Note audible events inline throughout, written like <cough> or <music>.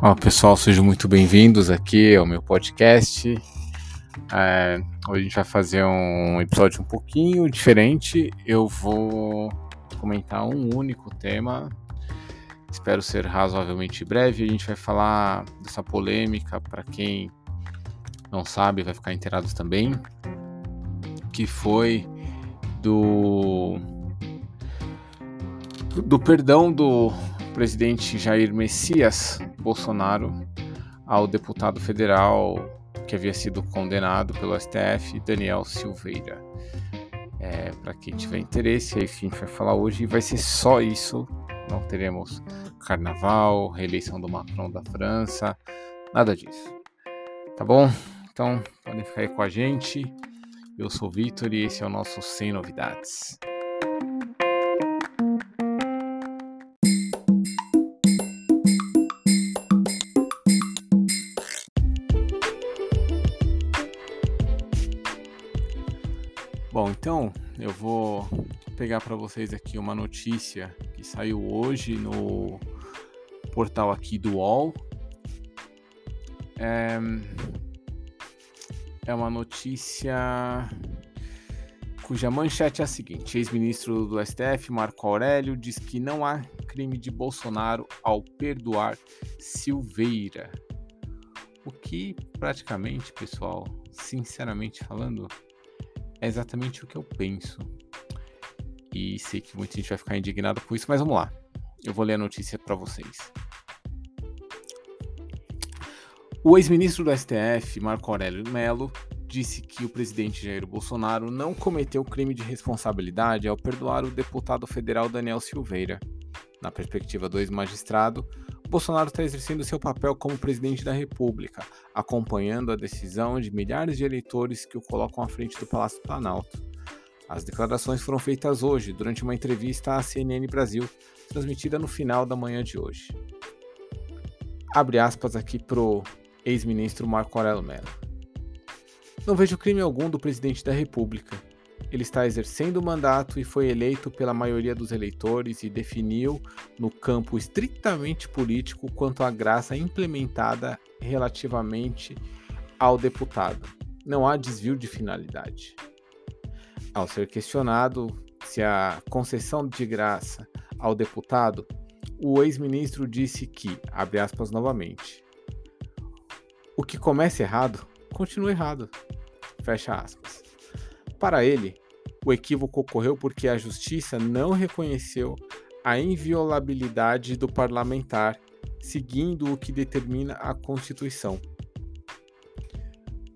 Olá pessoal, sejam muito bem-vindos aqui ao meu podcast. É, hoje a gente vai fazer um episódio um pouquinho diferente. Eu vou comentar um único tema. Espero ser razoavelmente breve. A gente vai falar dessa polêmica para quem não sabe, vai ficar inteirado também, que foi do do perdão do presidente Jair Messias Bolsonaro ao deputado federal que havia sido condenado pelo STF, Daniel Silveira. É, Para quem tiver interesse, aí a gente vai falar hoje e vai ser só isso. Não teremos carnaval, reeleição do Macron da França, nada disso. Tá bom? Então podem ficar aí com a gente. Eu sou o Vitor e esse é o nosso 100 Novidades. Bom, então eu vou pegar para vocês aqui uma notícia que saiu hoje no portal aqui do UOL. É, é uma notícia cuja manchete é a seguinte: ex-ministro do STF, Marco Aurélio, diz que não há crime de Bolsonaro ao perdoar Silveira. O que praticamente, pessoal, sinceramente falando, é exatamente o que eu penso. E sei que muita gente vai ficar indignado com isso, mas vamos lá. Eu vou ler a notícia para vocês. O ex-ministro do STF, Marco Aurélio Melo, disse que o presidente Jair Bolsonaro não cometeu crime de responsabilidade ao perdoar o deputado federal Daniel Silveira. Na perspectiva do ex-magistrado, Bolsonaro está exercendo seu papel como presidente da República, acompanhando a decisão de milhares de eleitores que o colocam à frente do Palácio Planalto. As declarações foram feitas hoje, durante uma entrevista à CNN Brasil, transmitida no final da manhã de hoje. Abre aspas aqui pro ex-ministro Marco Aurélio Mello. Não vejo crime algum do presidente da República. Ele está exercendo o mandato e foi eleito pela maioria dos eleitores e definiu, no campo estritamente político, quanto à graça implementada relativamente ao deputado. Não há desvio de finalidade. Ao ser questionado se a concessão de graça ao deputado, o ex-ministro disse que, abre aspas novamente, o que começa errado, continua errado. Fecha aspas. Para ele, o equívoco ocorreu porque a justiça não reconheceu a inviolabilidade do parlamentar, seguindo o que determina a Constituição.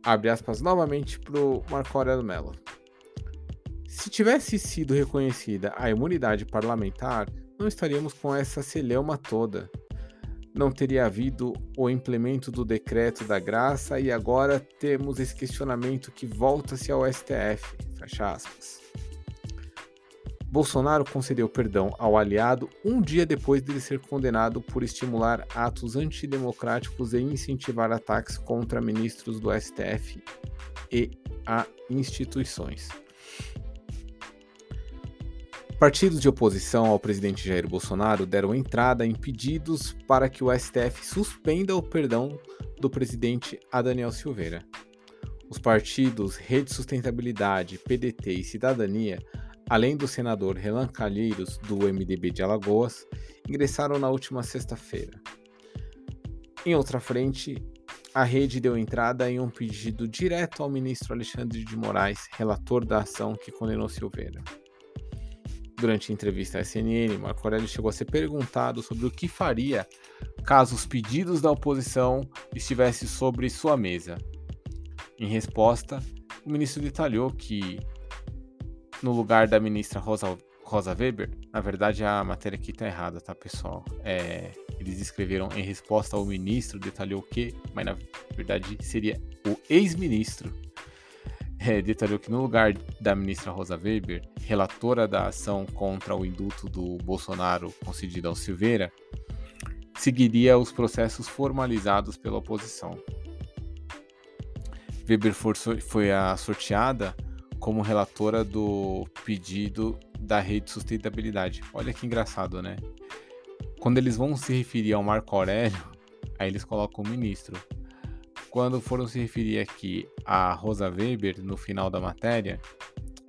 Abre aspas novamente para o Marco Aurélio Mello. Se tivesse sido reconhecida a imunidade parlamentar, não estaríamos com essa celeuma toda não teria havido o implemento do decreto da graça e agora temos esse questionamento que volta-se ao STF. Fecha aspas. Bolsonaro concedeu perdão ao aliado um dia depois dele ser condenado por estimular atos antidemocráticos e incentivar ataques contra ministros do STF e a instituições. Partidos de oposição ao presidente Jair Bolsonaro deram entrada em pedidos para que o STF suspenda o perdão do presidente a Daniel Silveira. Os partidos Rede Sustentabilidade, PDT e Cidadania, além do senador Relan Calheiros, do MDB de Alagoas, ingressaram na última sexta-feira. Em outra frente, a rede deu entrada em um pedido direto ao ministro Alexandre de Moraes, relator da ação que condenou Silveira. Durante a entrevista à CNN, Marco Aurélio chegou a ser perguntado sobre o que faria caso os pedidos da oposição estivessem sobre sua mesa. Em resposta, o ministro detalhou que, no lugar da ministra Rosa, Rosa Weber, na verdade a matéria aqui está errada, tá pessoal? É, eles escreveram em resposta ao ministro, detalhou o que, mas na verdade seria o ex-ministro <laughs> detalhou que no lugar da ministra Rosa Weber, relatora da ação contra o indulto do Bolsonaro concedido ao Silveira, seguiria os processos formalizados pela oposição. Weber foi a sorteada como relatora do pedido da Rede Sustentabilidade. Olha que engraçado, né? Quando eles vão se referir ao Marco Aurélio, Aí eles colocam o ministro. Quando foram se referir aqui a Rosa Weber no final da matéria,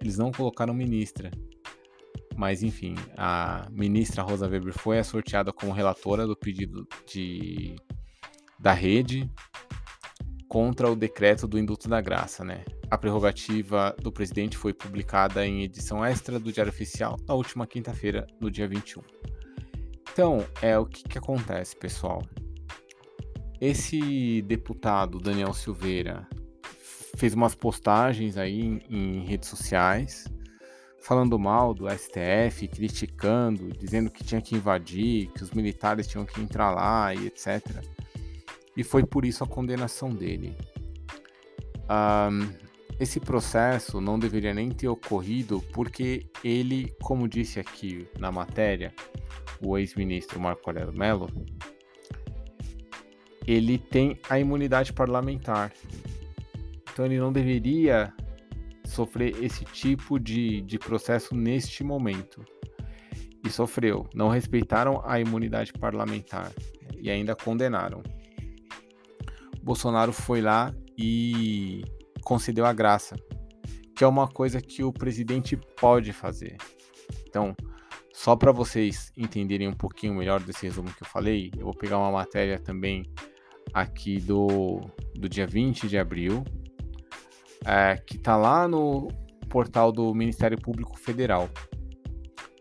eles não colocaram ministra. Mas enfim, a ministra Rosa Weber foi sorteada como relatora do pedido de, da rede contra o decreto do Indulto da Graça, né? A prerrogativa do presidente foi publicada em edição extra do Diário Oficial na última quinta-feira, no dia 21. Então, é o que, que acontece, pessoal. Esse deputado Daniel Silveira fez umas postagens aí em, em redes sociais falando mal do STF, criticando, dizendo que tinha que invadir, que os militares tinham que entrar lá e etc. E foi por isso a condenação dele. Um, esse processo não deveria nem ter ocorrido porque ele, como disse aqui na matéria, o ex-ministro Marco Aurélio Mello, ele tem a imunidade parlamentar. Então ele não deveria sofrer esse tipo de, de processo neste momento. E sofreu. Não respeitaram a imunidade parlamentar e ainda condenaram. Bolsonaro foi lá e concedeu a graça, que é uma coisa que o presidente pode fazer. Então, só para vocês entenderem um pouquinho melhor desse resumo que eu falei, eu vou pegar uma matéria também aqui do, do dia 20 de abril, é, que está lá no portal do Ministério Público Federal.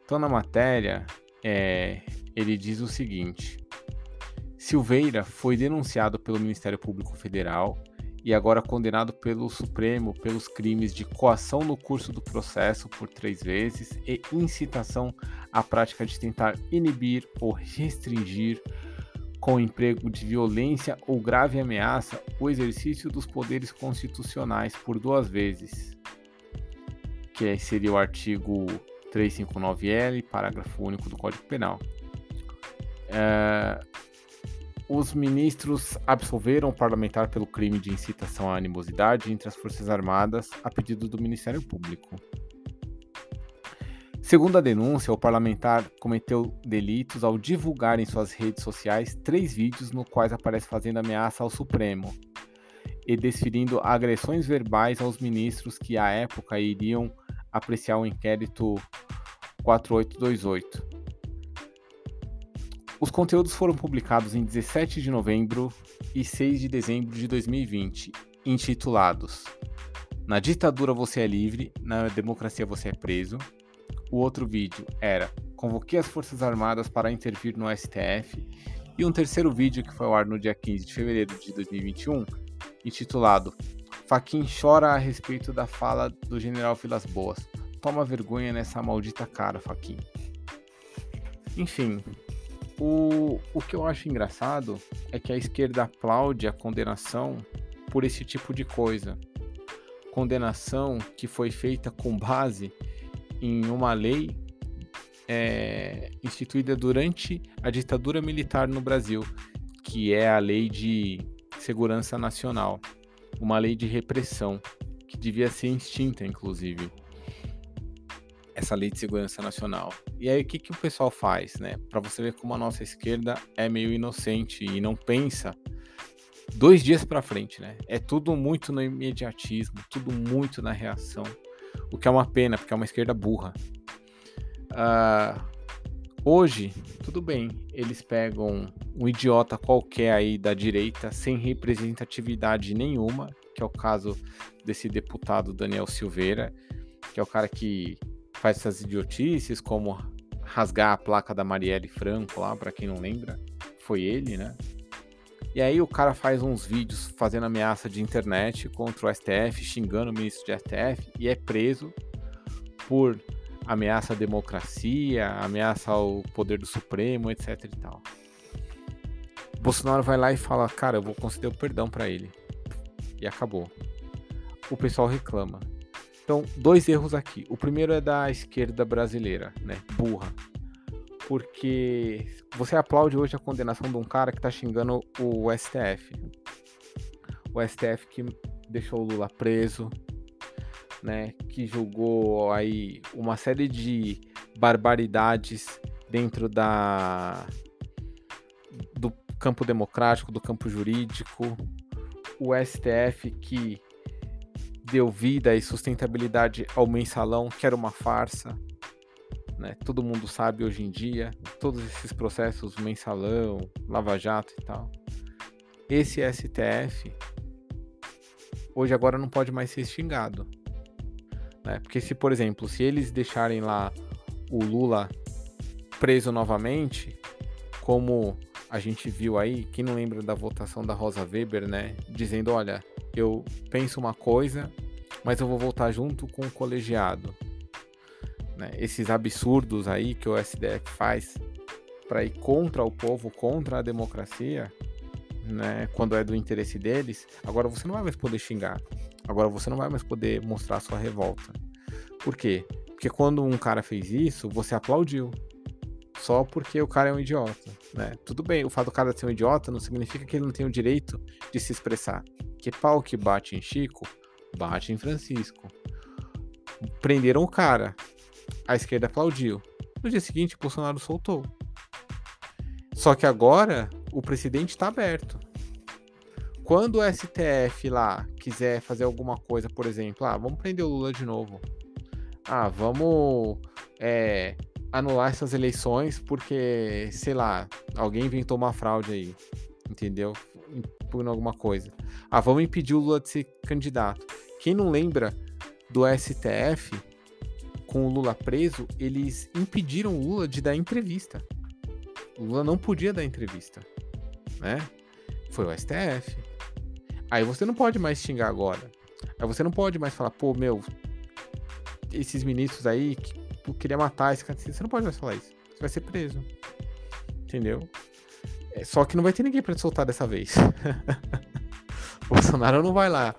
Então, na matéria, é, ele diz o seguinte: Silveira foi denunciado pelo Ministério Público Federal e agora condenado pelo Supremo pelos crimes de coação no curso do processo por três vezes e incitação à prática de tentar inibir ou restringir com emprego de violência ou grave ameaça o exercício dos poderes constitucionais por duas vezes, que seria o artigo 359L, parágrafo único do Código Penal. É, os ministros absolveram o parlamentar pelo crime de incitação à animosidade entre as Forças Armadas a pedido do Ministério Público. Segundo a denúncia, o parlamentar cometeu delitos ao divulgar em suas redes sociais três vídeos no quais aparece fazendo ameaça ao Supremo e desferindo agressões verbais aos ministros que à época iriam apreciar o inquérito 4828. Os conteúdos foram publicados em 17 de novembro e 6 de dezembro de 2020, intitulados Na ditadura você é livre, na democracia você é preso. O outro vídeo era Convoquei as Forças Armadas para intervir no STF. E um terceiro vídeo que foi ao ar no dia 15 de fevereiro de 2021, intitulado Faquin chora a respeito da fala do general Vilas Boas. Toma vergonha nessa maldita cara, Faquin. Enfim, o, o que eu acho engraçado é que a esquerda aplaude a condenação por esse tipo de coisa. Condenação que foi feita com base em uma lei é, instituída durante a ditadura militar no Brasil, que é a Lei de Segurança Nacional, uma lei de repressão que devia ser extinta, inclusive essa lei de segurança nacional. E aí o que, que o pessoal faz, né? Para você ver como a nossa esquerda é meio inocente e não pensa dois dias para frente, né? É tudo muito no imediatismo, tudo muito na reação, o que é uma pena, porque é uma esquerda burra. Uh, hoje, tudo bem, eles pegam um idiota qualquer aí da direita, sem representatividade nenhuma, que é o caso desse deputado Daniel Silveira, que é o cara que faz essas idiotices, como rasgar a placa da Marielle Franco lá, para quem não lembra, foi ele, né? E aí o cara faz uns vídeos fazendo ameaça de internet contra o STF, xingando o ministro de STF e é preso por ameaça à democracia, ameaça ao poder do Supremo, etc e tal. Bolsonaro vai lá e fala: "Cara, eu vou conceder o perdão para ele". E acabou. O pessoal reclama. Então, dois erros aqui. O primeiro é da esquerda brasileira, né? Burra. Porque você aplaude hoje a condenação de um cara que tá xingando o STF. O STF que deixou o Lula preso, né? Que julgou aí uma série de barbaridades dentro da do campo democrático, do campo jurídico, o STF que deu vida e sustentabilidade ao mensalão, que era uma farsa. Né? Todo mundo sabe hoje em dia, todos esses processos, mensalão, Lava Jato e tal. Esse STF, hoje agora não pode mais ser xingado. Né? Porque se, por exemplo, se eles deixarem lá o Lula preso novamente, como a gente viu aí, quem não lembra da votação da Rosa Weber, né? Dizendo, olha, eu penso uma coisa, mas eu vou voltar junto com o colegiado. Né? Esses absurdos aí que o SDF faz para ir contra o povo, contra a democracia, né? Quando é do interesse deles, agora você não vai mais poder xingar. Agora você não vai mais poder mostrar sua revolta. Por quê? Porque quando um cara fez isso, você aplaudiu. Só porque o cara é um idiota, né? Tudo bem, o fato do cara ser um idiota não significa que ele não tem o direito de se expressar. Que pau que bate em Chico, bate em Francisco. Prenderam o cara. A esquerda aplaudiu. No dia seguinte, Bolsonaro soltou. Só que agora o presidente está aberto. Quando o STF lá quiser fazer alguma coisa, por exemplo, ah, vamos prender o Lula de novo. Ah, vamos é, anular essas eleições porque, sei lá, alguém inventou uma fraude aí, entendeu? Por alguma coisa. Ah, vamos impedir o Lula de ser candidato. Quem não lembra do STF, com o Lula preso, eles impediram o Lula de dar entrevista. O Lula não podia dar entrevista, né? Foi o STF. Aí você não pode mais xingar agora. Aí você não pode mais falar, pô, meu, esses ministros aí que tipo, queria matar esse cara. Você não pode mais falar isso. Você vai ser preso. Entendeu? É, só que não vai ter ninguém para te soltar dessa vez. <laughs> Bolsonaro não vai lá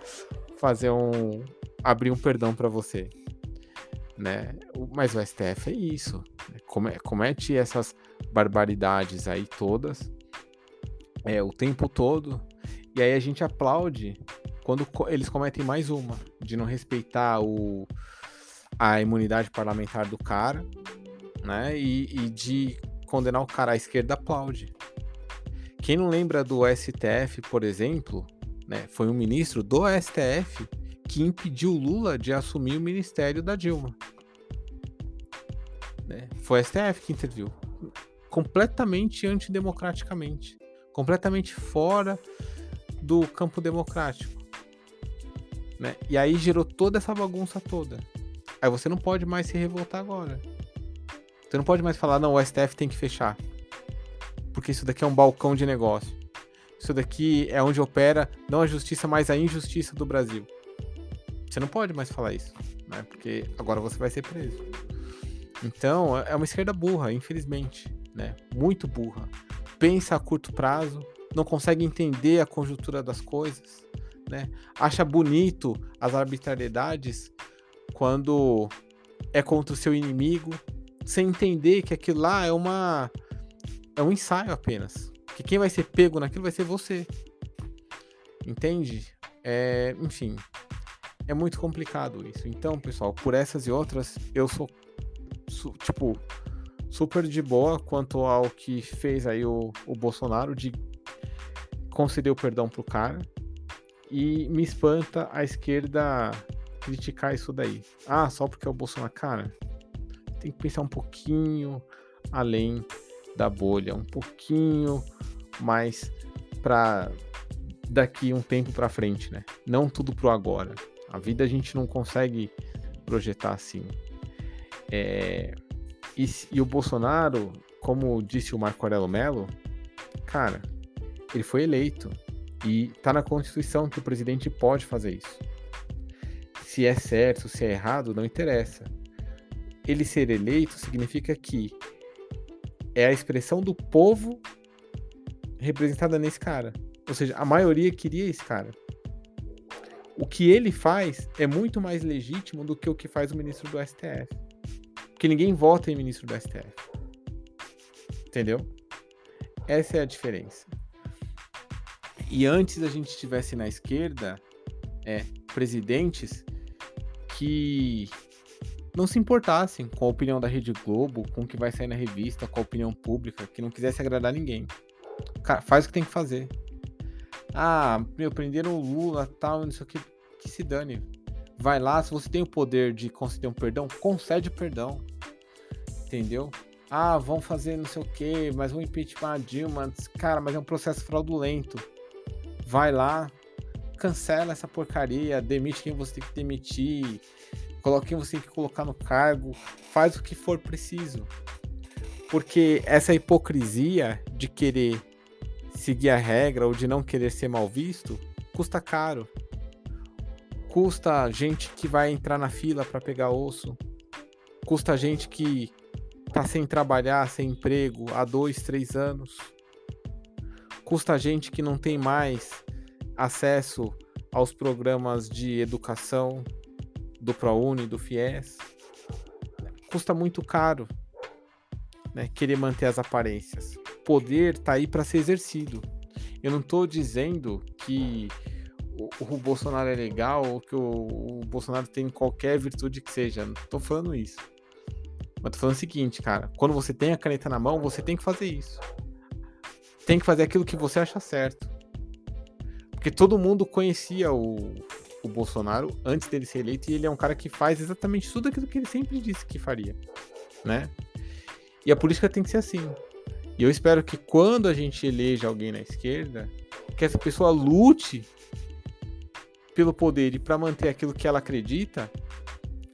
fazer um. abrir um perdão para você. Né? Mas o STF é isso. Né? Comete essas barbaridades aí todas. É, o tempo todo. E aí a gente aplaude quando eles cometem mais uma, de não respeitar o, a imunidade parlamentar do cara, né? E, e de condenar o cara à esquerda aplaude. Quem não lembra do STF, por exemplo, né? Foi um ministro do STF que impediu Lula de assumir o ministério da Dilma. Né? Foi o STF que interviu. Completamente antidemocraticamente. Completamente fora do campo democrático. Né? E aí gerou toda essa bagunça toda. Aí você não pode mais se revoltar agora. Você não pode mais falar, não, o STF tem que fechar. Porque isso daqui é um balcão de negócio. Isso daqui é onde opera não a justiça, mas a injustiça do Brasil. Você não pode mais falar isso, né? Porque agora você vai ser preso. Então, é uma esquerda burra, infelizmente, né? Muito burra. Pensa a curto prazo, não consegue entender a conjuntura das coisas, né? Acha bonito as arbitrariedades quando é contra o seu inimigo, sem entender que aquilo lá é uma é um ensaio apenas. Que quem vai ser pego naquilo vai ser você. Entende? É, enfim, é muito complicado isso. Então, pessoal, por essas e outras, eu sou tipo super de boa quanto ao que fez aí o, o Bolsonaro de conceder o perdão pro cara. E me espanta a esquerda criticar isso daí. Ah, só porque é o Bolsonaro. Cara, tem que pensar um pouquinho além da bolha, um pouquinho mais para daqui um tempo para frente, né? Não tudo pro agora. A vida a gente não consegue projetar assim. É... E, e o Bolsonaro, como disse o Marco Aurelo Mello, cara, ele foi eleito e tá na Constituição que o presidente pode fazer isso se é certo, se é errado, não interessa. Ele ser eleito significa que é a expressão do povo representada nesse cara. Ou seja, a maioria queria esse cara. O que ele faz é muito mais legítimo do que o que faz o ministro do STF. Porque ninguém vota em ministro do STF. Entendeu? Essa é a diferença. E antes a gente estivesse na esquerda, é, presidentes que não se importassem com a opinião da Rede Globo, com o que vai sair na revista, com a opinião pública, que não quisesse agradar ninguém. Cara, faz o que tem que fazer. Ah, meu, prenderam o Lula, tal, não sei o que. Que se dane. Vai lá, se você tem o poder de conceder um perdão, concede o perdão. Entendeu? Ah, vão fazer não sei o que, mas vão impeachment a Dilma. Cara, mas é um processo fraudulento. Vai lá, cancela essa porcaria, demite quem você tem que demitir, coloque quem você tem que colocar no cargo, faz o que for preciso. Porque essa hipocrisia de querer seguir a regra ou de não querer ser mal visto custa caro. Custa gente que vai entrar na fila para pegar osso. Custa gente que tá sem trabalhar, sem emprego há dois, três anos. Custa gente que não tem mais acesso aos programas de educação do ProUni, do FIES. Custa muito caro né, querer manter as aparências. Poder tá aí para ser exercido. Eu não estou dizendo que o, o, Bolsonaro é legal ou que o, o, Bolsonaro tem qualquer virtude que seja. Não tô falando isso. Mas tô falando o seguinte, cara. Quando você tem a caneta na mão, você tem que fazer isso. Tem que fazer aquilo que você acha certo. Porque todo mundo conhecia o, o Bolsonaro antes dele ser eleito e ele é um cara que faz exatamente tudo aquilo que ele sempre disse que faria, né? E a política tem que ser assim. E eu espero que quando a gente eleja alguém na esquerda, que essa pessoa lute pelo poder e para manter aquilo que ela acredita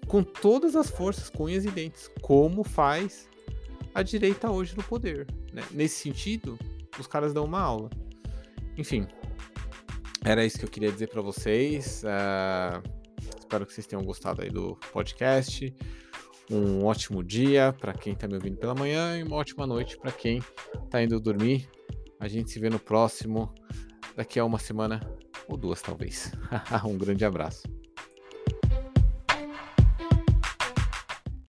com todas as forças, com unhas e dentes, como faz a direita hoje no poder. Né? Nesse sentido, os caras dão uma aula. Enfim, era isso que eu queria dizer para vocês. Uh, espero que vocês tenham gostado aí do podcast. Um ótimo dia para quem está me ouvindo pela manhã e uma ótima noite para quem está indo dormir. A gente se vê no próximo, daqui a uma semana ou duas, talvez. <laughs> um grande abraço.